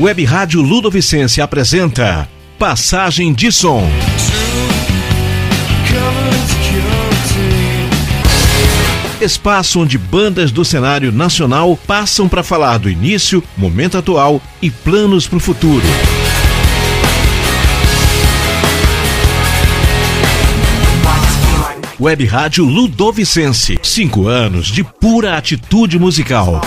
Web Rádio Ludovicense apresenta Passagem de Som. Espaço onde bandas do cenário nacional passam para falar do início, momento atual e planos para o futuro. Web Rádio Ludovicense. Cinco anos de pura atitude musical.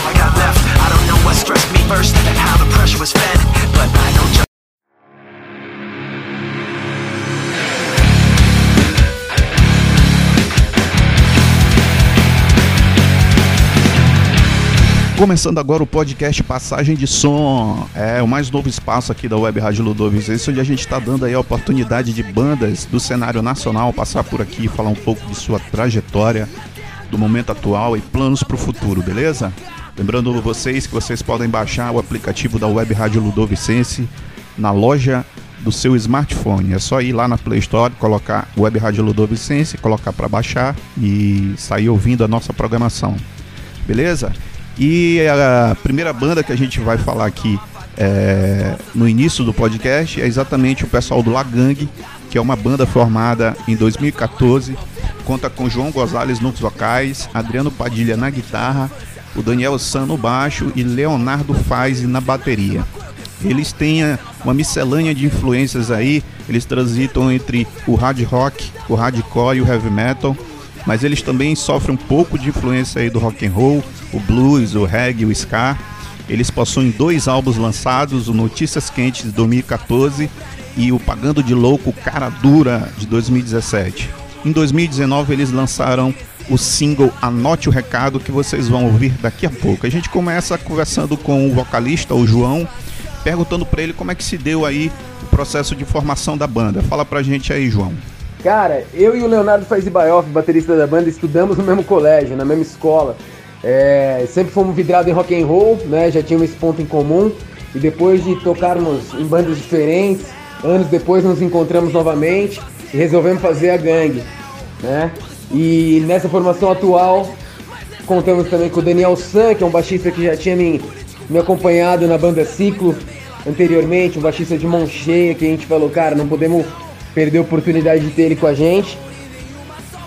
Começando agora o podcast Passagem de Som, é o mais novo espaço aqui da Web Rádio Ludovicense, onde a gente está dando aí a oportunidade de bandas do cenário nacional passar por aqui e falar um pouco de sua trajetória, do momento atual e planos para o futuro, beleza? Lembrando vocês que vocês podem baixar o aplicativo da Web Rádio Ludovicense na loja do seu smartphone. É só ir lá na Play Store, colocar Web Rádio Ludovicense, colocar para baixar e sair ouvindo a nossa programação. Beleza? E a primeira banda que a gente vai falar aqui é, no início do podcast é exatamente o pessoal do Lagang, que é uma banda formada em 2014. Conta com João Gonzalez nos vocais, Adriano Padilha na guitarra, o Daniel San no baixo e Leonardo Faz na bateria. Eles têm uma miscelânea de influências aí, eles transitam entre o hard rock, o hardcore e o heavy metal mas eles também sofrem um pouco de influência aí do rock and roll, o blues, o reggae, o ska. Eles possuem dois álbuns lançados, o Notícias Quentes de 2014 e o Pagando de Louco Cara Dura de 2017. Em 2019 eles lançaram o single Anote o Recado que vocês vão ouvir daqui a pouco. A gente começa conversando com o vocalista, o João, perguntando para ele como é que se deu aí o processo de formação da banda. Fala pra gente aí, João. Cara, eu e o Leonardo Faizibaioff, baterista da banda, estudamos no mesmo colégio, na mesma escola. É, sempre fomos vidrados em rock and roll, né? Já tínhamos esse ponto em comum. E depois de tocarmos em bandas diferentes, anos depois nos encontramos novamente e resolvemos fazer a gangue, né? E nessa formação atual, contamos também com o Daniel San, que é um baixista que já tinha me, me acompanhado na banda Ciclo anteriormente, um baixista de mão cheia, que a gente falou, cara, não podemos perdeu a oportunidade de ter ele com a gente.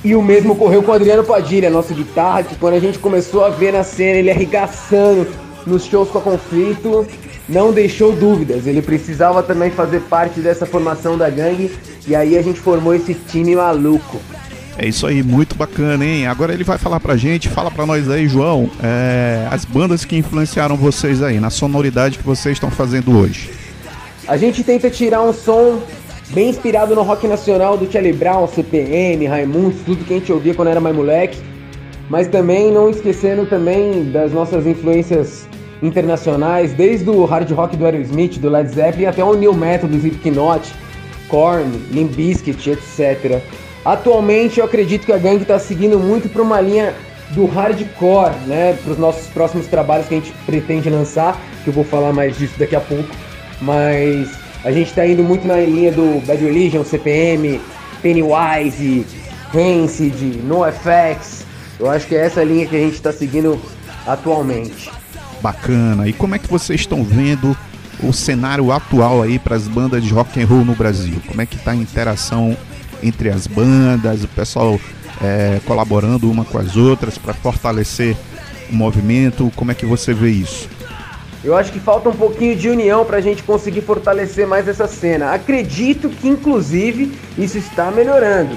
E o mesmo ocorreu com o Adriano Padilha, nosso guitarra, que quando a gente começou a ver na cena ele arregaçando nos shows com a Conflito, não deixou dúvidas. Ele precisava também fazer parte dessa formação da gangue, e aí a gente formou esse time maluco. É isso aí, muito bacana, hein? Agora ele vai falar pra gente, fala pra nós aí, João, é, as bandas que influenciaram vocês aí, na sonoridade que vocês estão fazendo hoje. A gente tenta tirar um som bem inspirado no rock nacional do Charlie Brown, CPM, Raimundo, tudo que a gente ouvia quando era mais moleque, mas também não esquecendo também das nossas influências internacionais, desde o hard rock do Aerosmith, do Led Zeppelin, até o new metal do Slipknot, Korn, Limp Bizkit, etc. Atualmente eu acredito que a gangue está seguindo muito para uma linha do hardcore, né, para os nossos próximos trabalhos que a gente pretende lançar, que eu vou falar mais disso daqui a pouco, mas a gente está indo muito na linha do Bad Religion, CPM, Pennywise, Rancid, NoFX. Eu acho que é essa linha que a gente está seguindo atualmente. Bacana. E como é que vocês estão vendo o cenário atual aí para as bandas de rock and roll no Brasil? Como é que está a interação entre as bandas, o pessoal é, colaborando uma com as outras para fortalecer o movimento? Como é que você vê isso? Eu acho que falta um pouquinho de união para a gente conseguir fortalecer mais essa cena. Acredito que, inclusive, isso está melhorando.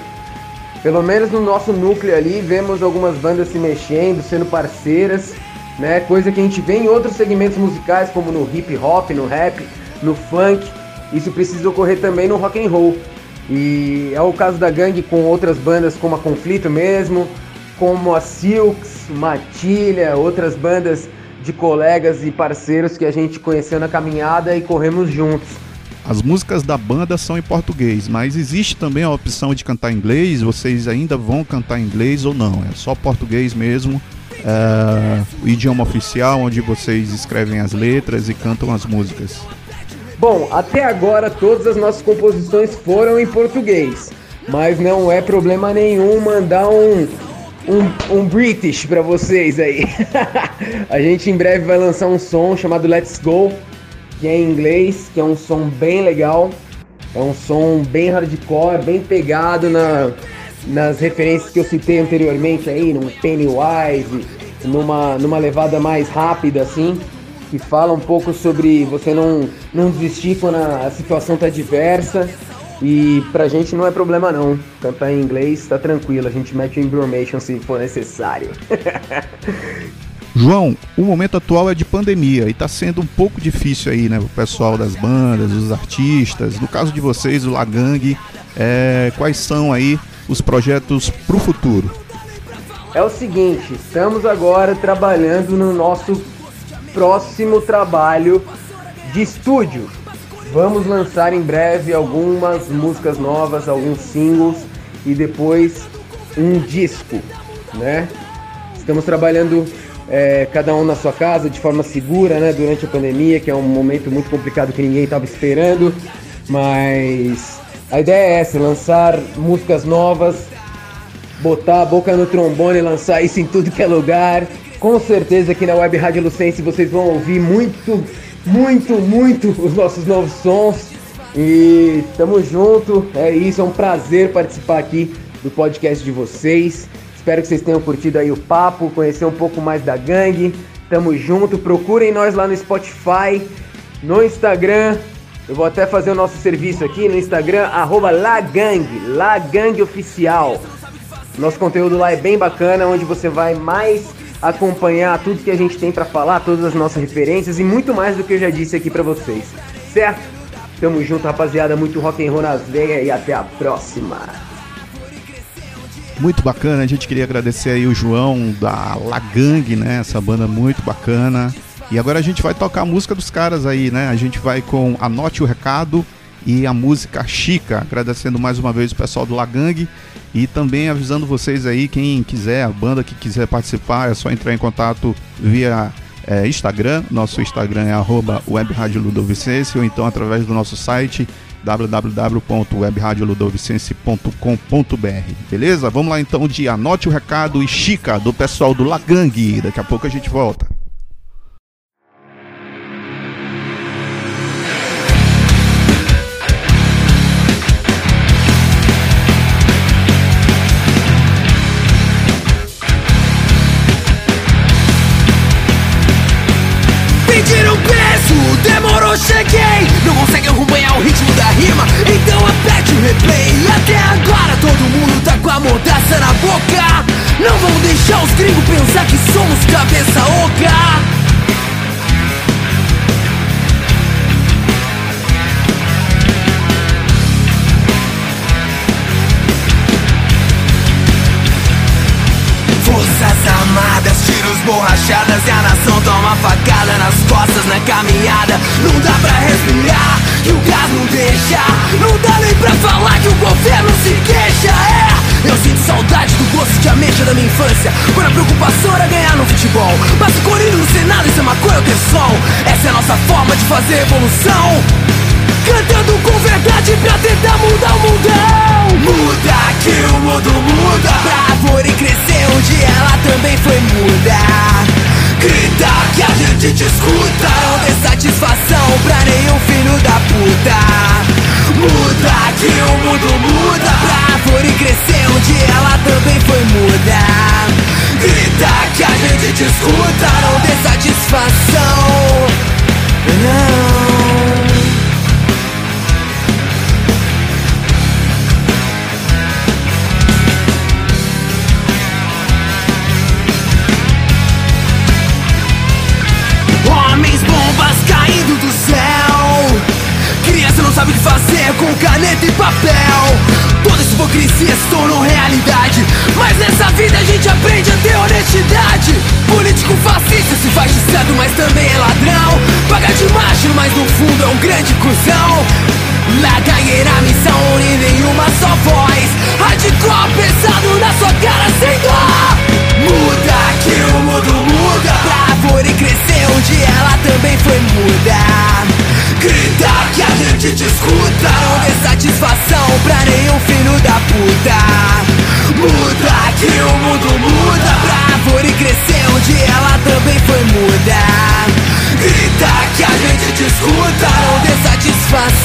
Pelo menos no nosso núcleo ali, vemos algumas bandas se mexendo, sendo parceiras, né? Coisa que a gente vê em outros segmentos musicais, como no hip hop, no rap, no funk. Isso precisa ocorrer também no rock and roll. E é o caso da gangue com outras bandas como a Conflito mesmo, como a Silks, Matilha, outras bandas de colegas e parceiros que a gente conheceu na caminhada e corremos juntos. As músicas da banda são em português, mas existe também a opção de cantar em inglês. Vocês ainda vão cantar em inglês ou não? É só português mesmo, é, o idioma oficial onde vocês escrevem as letras e cantam as músicas. Bom, até agora todas as nossas composições foram em português, mas não é problema nenhum mandar um, um, um British para vocês aí. a gente em breve vai lançar um som chamado Let's Go, que é em inglês, que é um som bem legal. É um som bem hardcore, bem pegado na, nas referências que eu citei anteriormente aí, num Pennywise, numa, numa levada mais rápida assim, que fala um pouco sobre você não, não desistir quando a, a situação tá diversa. E pra gente não é problema não. Cantar em inglês tá tranquilo, a gente mete o information se for necessário. João, o momento atual é de pandemia e tá sendo um pouco difícil aí, né? O pessoal das bandas, os artistas. No caso de vocês, o Lagang, é, quais são aí os projetos pro futuro? É o seguinte, estamos agora trabalhando no nosso próximo trabalho de estúdio. Vamos lançar em breve algumas músicas novas, alguns singles e depois um disco, né? Estamos trabalhando é, cada um na sua casa de forma segura, né? Durante a pandemia, que é um momento muito complicado que ninguém estava esperando, mas a ideia é essa: lançar músicas novas, botar a boca no trombone lançar isso em tudo que é lugar. Com certeza aqui na Web Rádio Lucense vocês vão ouvir muito muito, muito os nossos novos sons. E tamo junto. É isso, é um prazer participar aqui do podcast de vocês. Espero que vocês tenham curtido aí o papo, conhecer um pouco mais da gangue. Tamo junto. Procurem nós lá no Spotify, no Instagram. Eu vou até fazer o nosso serviço aqui no Instagram, arroba Lagang, Lagang Oficial. Nosso conteúdo lá é bem bacana, onde você vai mais acompanhar tudo que a gente tem para falar, todas as nossas referências e muito mais do que eu já disse aqui para vocês. Certo? Tamo junto, rapaziada. Muito rock and roll nas veias e até a próxima. Muito bacana, a gente queria agradecer aí o João da Lagang, né? Essa banda muito bacana. E agora a gente vai tocar a música dos caras aí, né? A gente vai com Anote o Recado e a música Chica, agradecendo mais uma vez o pessoal do Lagang e também avisando vocês aí, quem quiser, a banda que quiser participar, é só entrar em contato via é, Instagram. Nosso Instagram é arroba ou então através do nosso site www.webradioludovicense.com.br Beleza? Vamos lá então de Anote o Recado e Chica do pessoal do Lagang. Daqui a pouco a gente volta. Toma facada nas costas na caminhada. Não dá pra respirar, que o gás não deixa. Não dá nem pra falar que o governo se queixa. É, eu sinto saudade do gosto de ameixa da minha infância. Quando a preocupação era ganhar no futebol. Mas correndo no Senado, isso é maconha ou som Essa é a nossa forma de fazer evolução. Cantando com verdade pra tentar mudar o mundão. Muda que o mundo muda. Pra árvore crescer um dia ela também foi muda Grita que a gente te escuta. Não dê satisfação pra nenhum filho da puta. Muda que o mundo muda. Pra árvore crescer dia ela também foi muda. Grita que a gente te escuta. Não dê satisfação. Não sabe fazer com caneta e papel. Toda essa hipocrisia se tornou realidade Mas nessa vida a gente aprende a ter honestidade. Político fascista se faz de santo, mas também é ladrão. Paga de macho, mas no fundo é um grande cuzão. Na ganheira a missão une nenhuma só voz. Hardcore pesado na sua cara sem dó. Muda que o mundo muda. Pra árvore crescer dia ela também foi muda Grita que a gente te escuta Não dê satisfação pra nenhum filho da puta. Muda que o mundo muda. Pra árvore crescer onde ela também foi muda. Grita que a gente te escuta, não dê satisfação.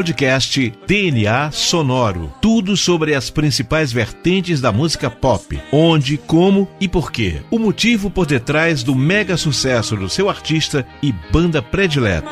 Podcast DNA Sonoro. Tudo sobre as principais vertentes da música pop. Onde, como e por quê. O motivo por detrás do mega sucesso do seu artista e banda predileta.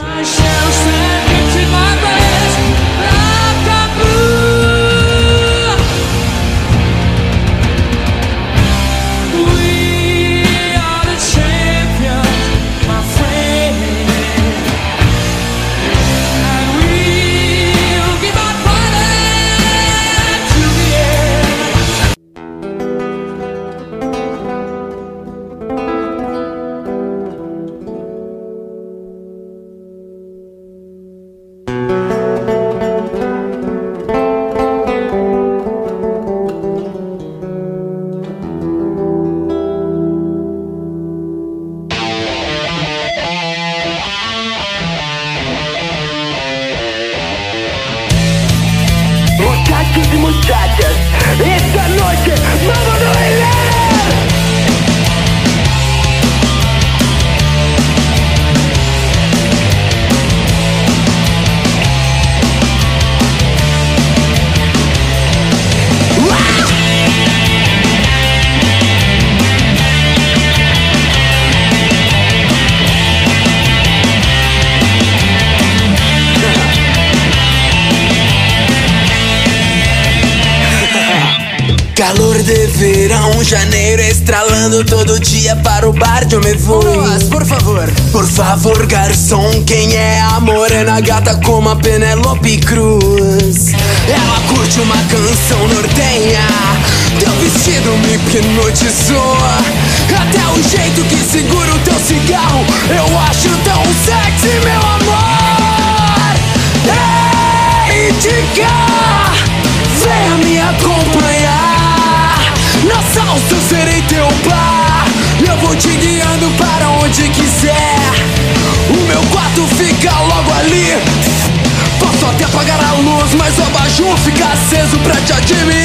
Estralando todo dia para o bar de eu me vou. por favor. Por favor, garçom, quem é a morena gata como a Penelope Cruz? Ela curte uma canção nortenha. Teu vestido me hipnotizou. Aceso pra te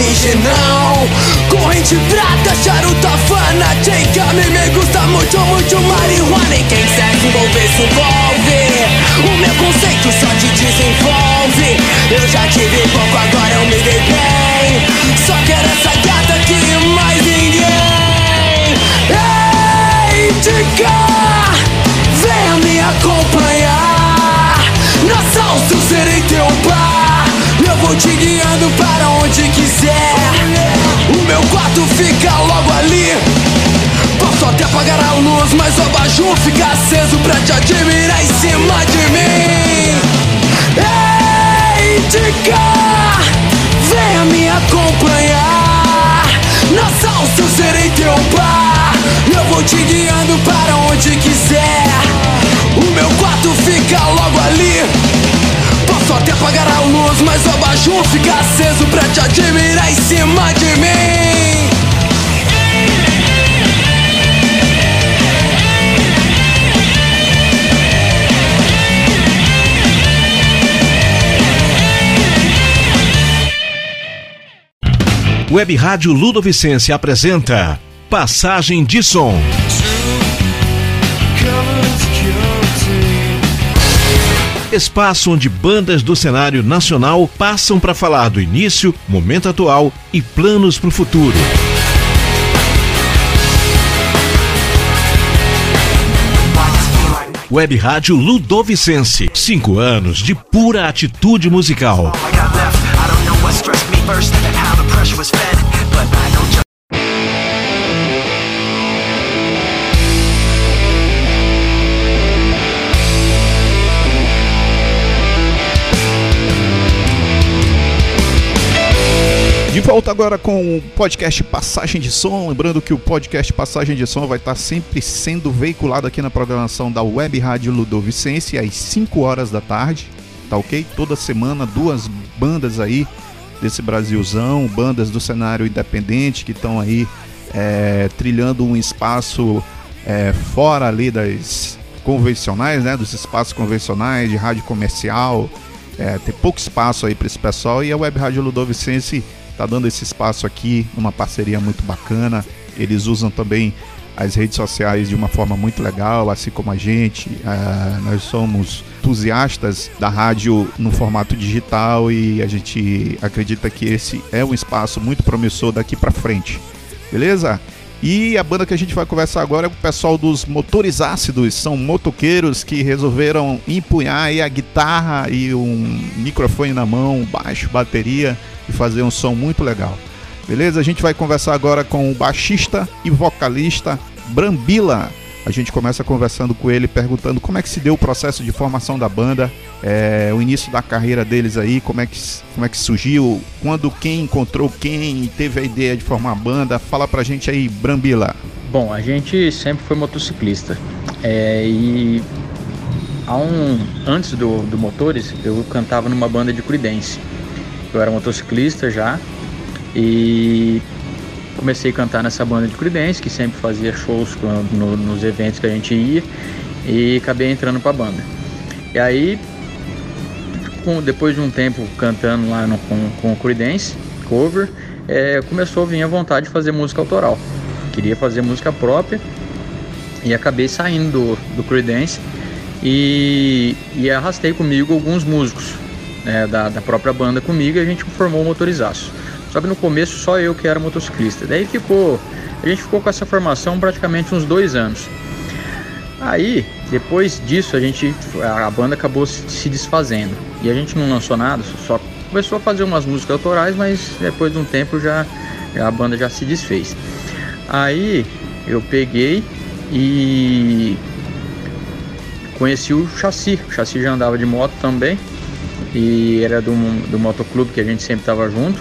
me não. Corrente prata, charuto fana Take me, me gusta muito, muito marihuana. E quem quiser se envolver, se envolve? O meu conceito só te desenvolve. Eu já tive pouco, agora eu me dei bem. Só quero essa gata aqui, mais ninguém vou te guiando para onde quiser. O meu quarto fica logo ali. Posso até apagar a luz, mas o abajur fica aceso pra te admirar em cima de mim. Ei, Dica, venha me acompanhar. Na salsa eu serei teu bar. Eu vou te guiando para onde quiser. O meu quarto fica logo ali. Posso até apagar a luz, mas o abajur fica aceso pra te admirar em cima de mim Web Rádio Ludovicense apresenta Passagem de Som. Espaço onde bandas do cenário nacional passam para falar do início, momento atual e planos para o futuro. Web Rádio Ludovicense. Cinco anos de pura atitude musical. De volta agora com o podcast Passagem de Som. Lembrando que o podcast Passagem de Som vai estar sempre sendo veiculado aqui na programação da Web Rádio Ludovicense às 5 horas da tarde, tá ok? Toda semana, duas bandas aí desse Brasilzão, bandas do cenário independente que estão aí é, trilhando um espaço é, fora ali das convencionais, né? Dos espaços convencionais de rádio comercial. É, tem pouco espaço aí para esse pessoal e a Web Rádio Ludovicense tá dando esse espaço aqui numa parceria muito bacana. Eles usam também as redes sociais de uma forma muito legal, assim como a gente. Uh, nós somos entusiastas da rádio no formato digital e a gente acredita que esse é um espaço muito promissor daqui para frente. Beleza? E a banda que a gente vai conversar agora é o pessoal dos Motores Ácidos. São motoqueiros que resolveram empunhar a guitarra e um microfone na mão, baixo, bateria e fazer um som muito legal. Beleza? A gente vai conversar agora com o baixista e vocalista Brambila. A gente começa conversando com ele, perguntando como é que se deu o processo de formação da banda, é, o início da carreira deles aí, como é, que, como é que surgiu, quando quem encontrou quem e teve a ideia de formar a banda. Fala pra gente aí, Brambila. Bom, a gente sempre foi motociclista. É, e há um, antes do, do Motores, eu cantava numa banda de Creedence. Eu era motociclista já e comecei a cantar nessa banda de Creedence, que sempre fazia shows no, nos eventos que a gente ia e acabei entrando para a banda. E aí, com, depois de um tempo cantando lá no, com, com o Creedence, cover, é, começou a vir a vontade de fazer música autoral. Queria fazer música própria e acabei saindo do, do Creedence e, e arrastei comigo alguns músicos né, da, da própria banda comigo e a gente formou o Motorizaço. Só que no começo só eu que era motociclista. Daí ficou, a gente ficou com essa formação praticamente uns dois anos. Aí, depois disso, a gente, a banda acabou se desfazendo e a gente não lançou nada, só começou a fazer umas músicas autorais, mas depois de um tempo já a banda já se desfez. Aí eu peguei e conheci o Chassi. O Chassi já andava de moto também e era do, do motoclube que a gente sempre estava junto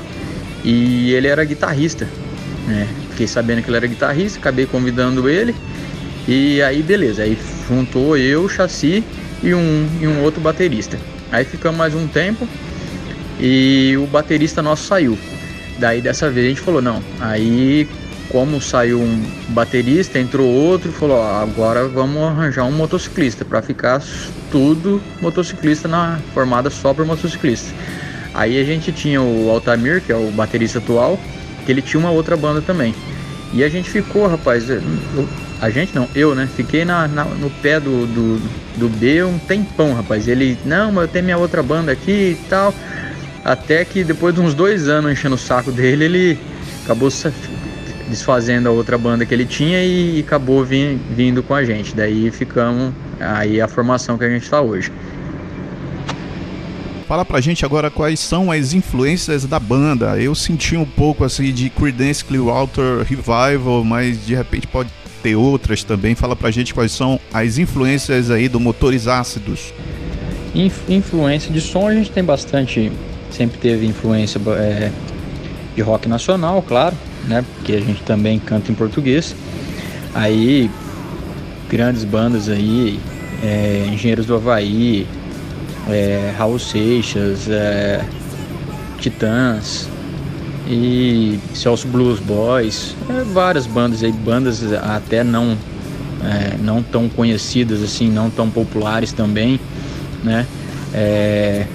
e ele era guitarrista, né? Fiquei sabendo que ele era guitarrista, acabei convidando ele e aí beleza, aí juntou eu, o chassi e um, e um outro baterista. Aí ficamos mais um tempo e o baterista nosso saiu. Daí dessa vez a gente falou, não, aí como saiu um baterista, entrou outro e falou, ó, agora vamos arranjar um motociclista para ficar tudo motociclista na formada só por motociclista. Aí a gente tinha o Altamir, que é o baterista atual, que ele tinha uma outra banda também. E a gente ficou, rapaz, a gente não, eu, né? Fiquei na, na, no pé do, do, do B um tempão, rapaz. Ele, não, mas eu tenho minha outra banda aqui e tal. Até que depois de uns dois anos enchendo o saco dele, ele acabou desfazendo a outra banda que ele tinha e acabou vim, vindo com a gente. Daí ficamos aí a formação que a gente está hoje. Fala pra gente agora quais são as influências da banda. Eu senti um pouco assim de Creedence Clearwater Revival, mas de repente pode ter outras também. Fala pra gente quais são as influências aí do Motores Ácidos. influência de som a gente tem bastante, sempre teve influência é, de rock nacional, claro, né? Porque a gente também canta em português. Aí grandes bandas aí, é, Engenheiros do Havaí, é, Raul Seixas, é, Titãs e Celso Blues Boys, é, várias bandas aí, bandas até não é, não tão conhecidas assim, não tão populares também, né? É,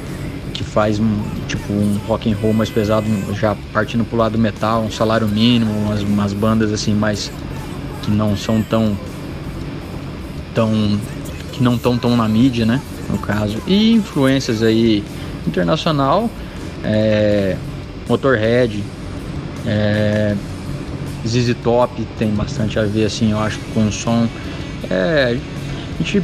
que faz um, tipo um rock and roll mais pesado, já partindo pro lado do metal, um salário mínimo, umas, umas bandas assim mais que não são tão tão que não estão tão na mídia, né? No caso. E influências aí internacional, é, Motorhead, é, ZZ Top tem bastante a ver, assim, eu acho, com o som. É, a gente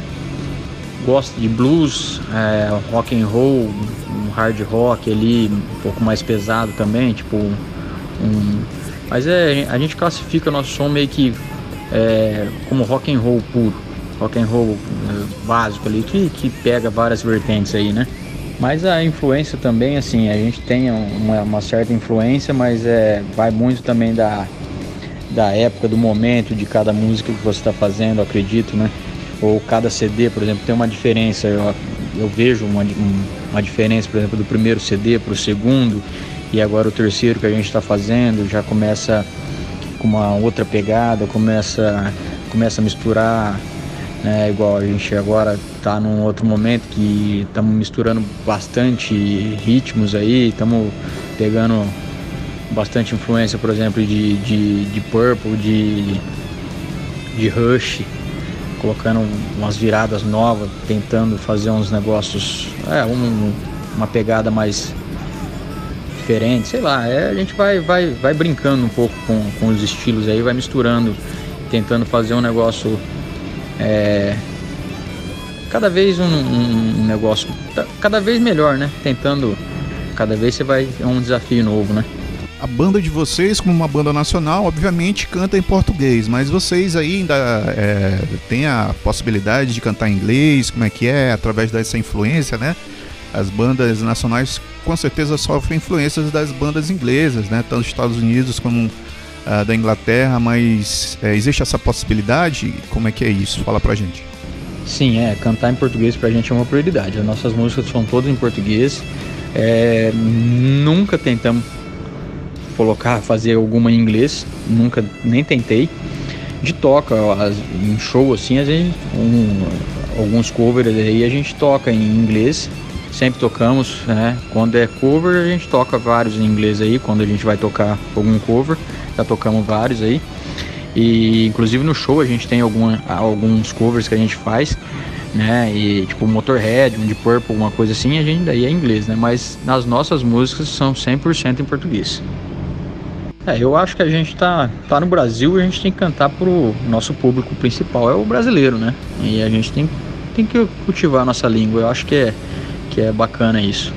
gosta de blues, é, rock and roll, um hard rock ali, um pouco mais pesado também, tipo um, mas é, a gente classifica nosso som meio que é, como rock and roll puro rock and roll eh, básico ali, que, que pega várias vertentes aí, né? Mas a influência também, assim, a gente tem uma, uma certa influência, mas é, vai muito também da, da época, do momento, de cada música que você está fazendo, acredito, né? Ou cada CD, por exemplo, tem uma diferença. Eu, eu vejo uma, uma diferença, por exemplo, do primeiro CD para o segundo e agora o terceiro que a gente está fazendo já começa com uma outra pegada, começa, começa a misturar né? Igual a gente agora está num outro momento que estamos misturando bastante ritmos aí, estamos pegando bastante influência, por exemplo, de, de, de Purple, de, de Rush, colocando umas viradas novas, tentando fazer uns negócios, é, um, uma pegada mais diferente, sei lá, é, a gente vai, vai, vai brincando um pouco com, com os estilos aí, vai misturando, tentando fazer um negócio é, cada vez um, um, negócio cada vez melhor, né? Tentando, cada vez você vai é um desafio novo, né? A banda de vocês, como uma banda nacional, obviamente canta em português, mas vocês ainda é, têm a possibilidade de cantar em inglês, como é que é, através dessa influência, né? As bandas nacionais com certeza sofrem influências das bandas inglesas, né? Tanto dos Estados Unidos como uh, da Inglaterra, mas é, existe essa possibilidade? Como é que é isso? Fala pra gente. Sim, é, cantar em português pra gente é uma prioridade. As nossas músicas são todas em português. É, nunca tentamos colocar, fazer alguma em inglês, nunca nem tentei. De toca, as, em show assim, a gente, um, alguns covers aí a gente toca em inglês, sempre tocamos, né? Quando é cover a gente toca vários em inglês aí, quando a gente vai tocar algum cover já tocamos vários aí. E inclusive no show a gente tem alguma, alguns covers que a gente faz, né? E tipo Motorhead, um de Purple, uma coisa assim, a gente daí é inglês, né? Mas nas nossas músicas são 100% em português. É, eu acho que a gente tá, tá no Brasil e a gente tem que cantar pro nosso público principal, é o brasileiro, né? E a gente tem, tem que cultivar a nossa língua, eu acho que é, que é bacana isso.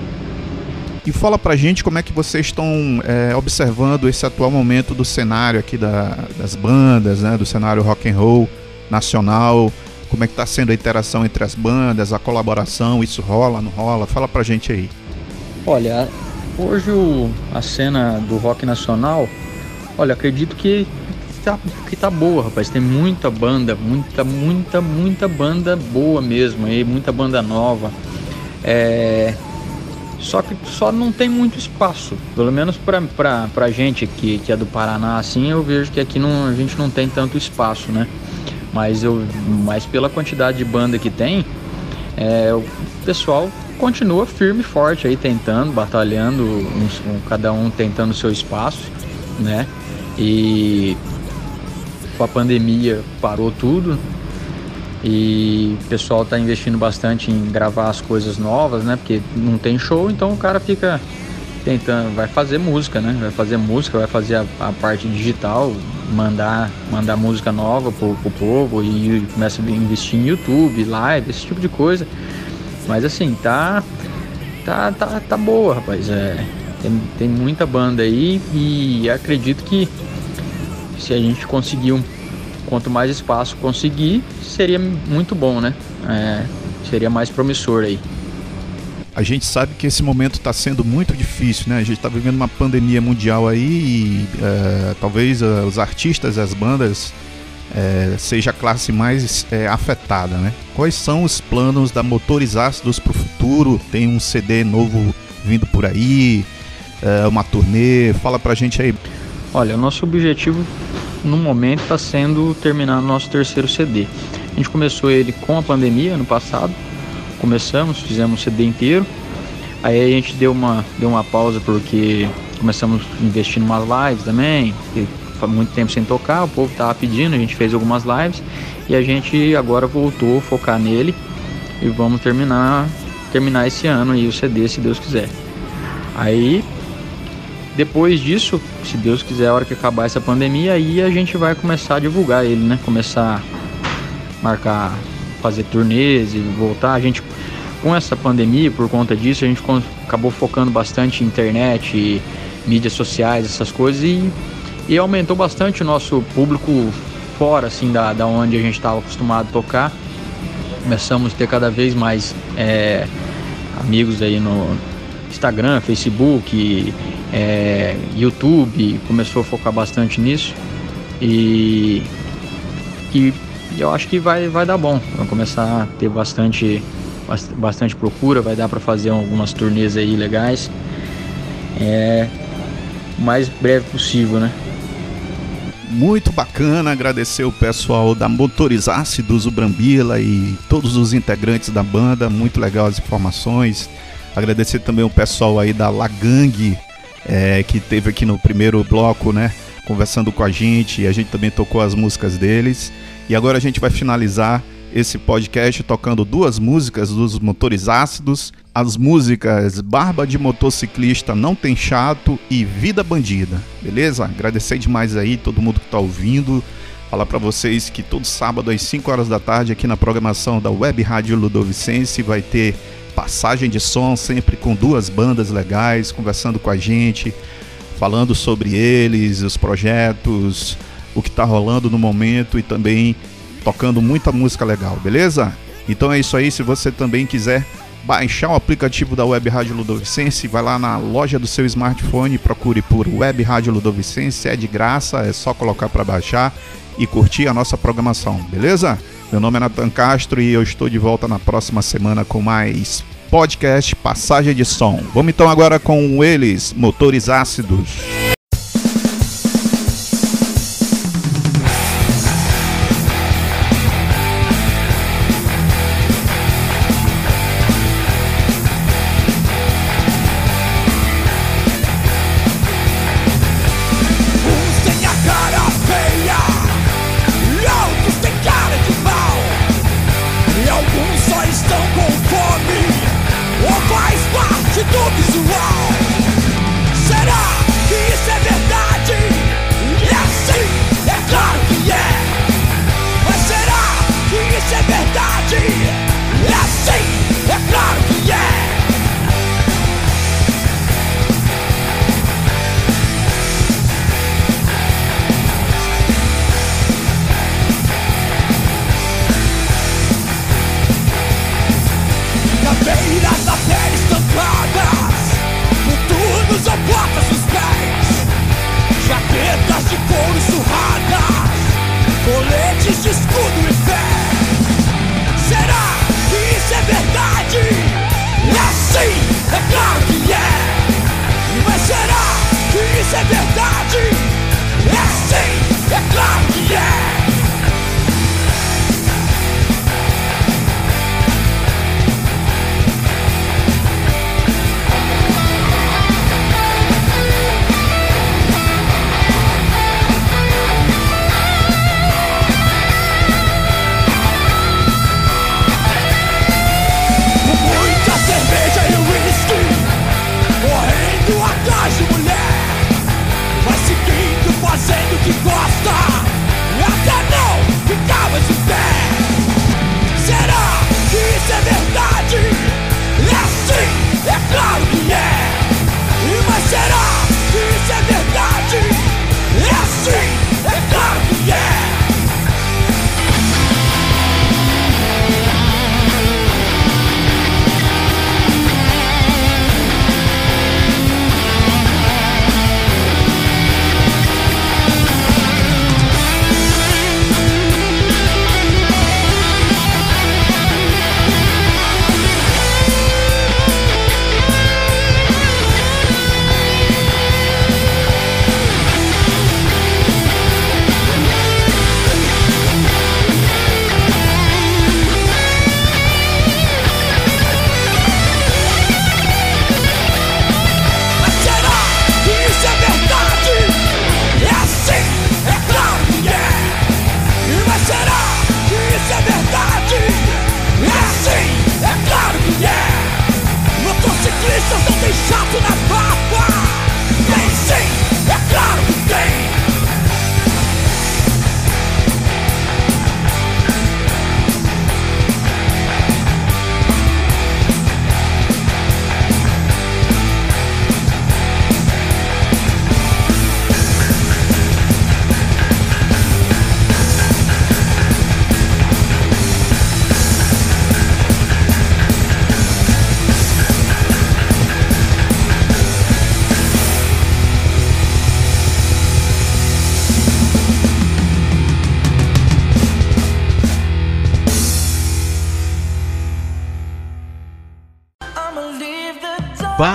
E fala pra gente como é que vocês estão é, observando esse atual momento do cenário aqui da, das bandas, né, do cenário rock and roll nacional, como é que está sendo a interação entre as bandas, a colaboração, isso rola, não rola? Fala pra gente aí. Olha, hoje o, a cena do rock nacional, olha, acredito que tá, que tá boa, rapaz. Tem muita banda, muita, muita, muita banda boa mesmo aí, muita banda nova. É, só que só não tem muito espaço. Pelo menos pra, pra, pra gente que, que é do Paraná, assim, eu vejo que aqui não, a gente não tem tanto espaço, né? Mas, eu, mas pela quantidade de banda que tem, é, o pessoal continua firme e forte aí, tentando, batalhando, um, cada um tentando o seu espaço, né? E com a pandemia parou tudo, e o pessoal está investindo bastante em gravar as coisas novas, né? Porque não tem show, então o cara fica tentando, vai fazer música, né? Vai fazer música, vai fazer a, a parte digital, mandar, mandar música nova pro, pro povo e começa a investir em YouTube, live, esse tipo de coisa. Mas assim, tá tá, tá, tá boa, rapaz. É, tem, tem muita banda aí e acredito que se a gente conseguir um, quanto mais espaço conseguir, seria muito bom, né? É, seria mais promissor aí. A gente sabe que esse momento está sendo muito difícil, né? A gente está vivendo uma pandemia mundial aí e é, talvez uh, os artistas, as bandas, é, seja a classe mais é, afetada, né? Quais são os planos da Motorizácidos para o futuro? Tem um CD novo vindo por aí, é, uma turnê? Fala pra gente aí. Olha, o nosso objetivo no momento está sendo terminar o nosso terceiro CD. A gente começou ele com a pandemia ano passado, começamos, fizemos o CD inteiro. Aí a gente deu uma, deu uma pausa porque começamos em umas lives também, muito tempo sem tocar, o povo tava pedindo, a gente fez algumas lives e a gente agora voltou a focar nele e vamos terminar terminar esse ano aí o CD, se Deus quiser. Aí depois disso, se Deus quiser, a hora que acabar essa pandemia, aí a gente vai começar a divulgar ele, né? Começar a marcar, fazer turnês e voltar. A gente, com essa pandemia, por conta disso, a gente acabou focando bastante em internet, mídias sociais, essas coisas e e aumentou bastante o nosso público fora assim da, da onde a gente estava acostumado a tocar. Começamos a ter cada vez mais é, amigos aí no Instagram, Facebook, é, YouTube, começou a focar bastante nisso e, e eu acho que vai, vai dar bom, vai começar a ter bastante, bastante procura, vai dar para fazer algumas turnês aí legais, é, o mais breve possível, né? muito bacana. Agradecer o pessoal da Motorizasse do Zubrambila e todos os integrantes da banda. Muito legal as informações. Agradecer também o pessoal aí da Lagang, é, que teve aqui no primeiro bloco, né? Conversando com a gente. E a gente também tocou as músicas deles. E agora a gente vai finalizar esse podcast tocando duas músicas dos Motores Ácidos, as músicas Barba de Motociclista Não Tem Chato e Vida Bandida, beleza? Agradecer demais aí todo mundo que tá ouvindo. Falar para vocês que todo sábado às 5 horas da tarde aqui na programação da Web Rádio Ludovicense vai ter passagem de som sempre com duas bandas legais conversando com a gente, falando sobre eles, os projetos, o que está rolando no momento e também tocando muita música legal, beleza? Então é isso aí, se você também quiser baixar o aplicativo da Web Rádio Ludovicense, vai lá na loja do seu smartphone, procure por Web Rádio Ludovicense, é de graça, é só colocar para baixar e curtir a nossa programação, beleza? Meu nome é Nathan Castro e eu estou de volta na próxima semana com mais podcast Passagem de Som. Vamos então agora com eles, Motores Ácidos.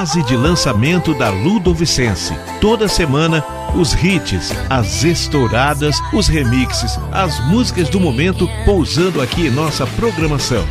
Base de lançamento da Ludovicense. Toda semana, os hits, as estouradas, os remixes, as músicas do momento pousando aqui em nossa programação.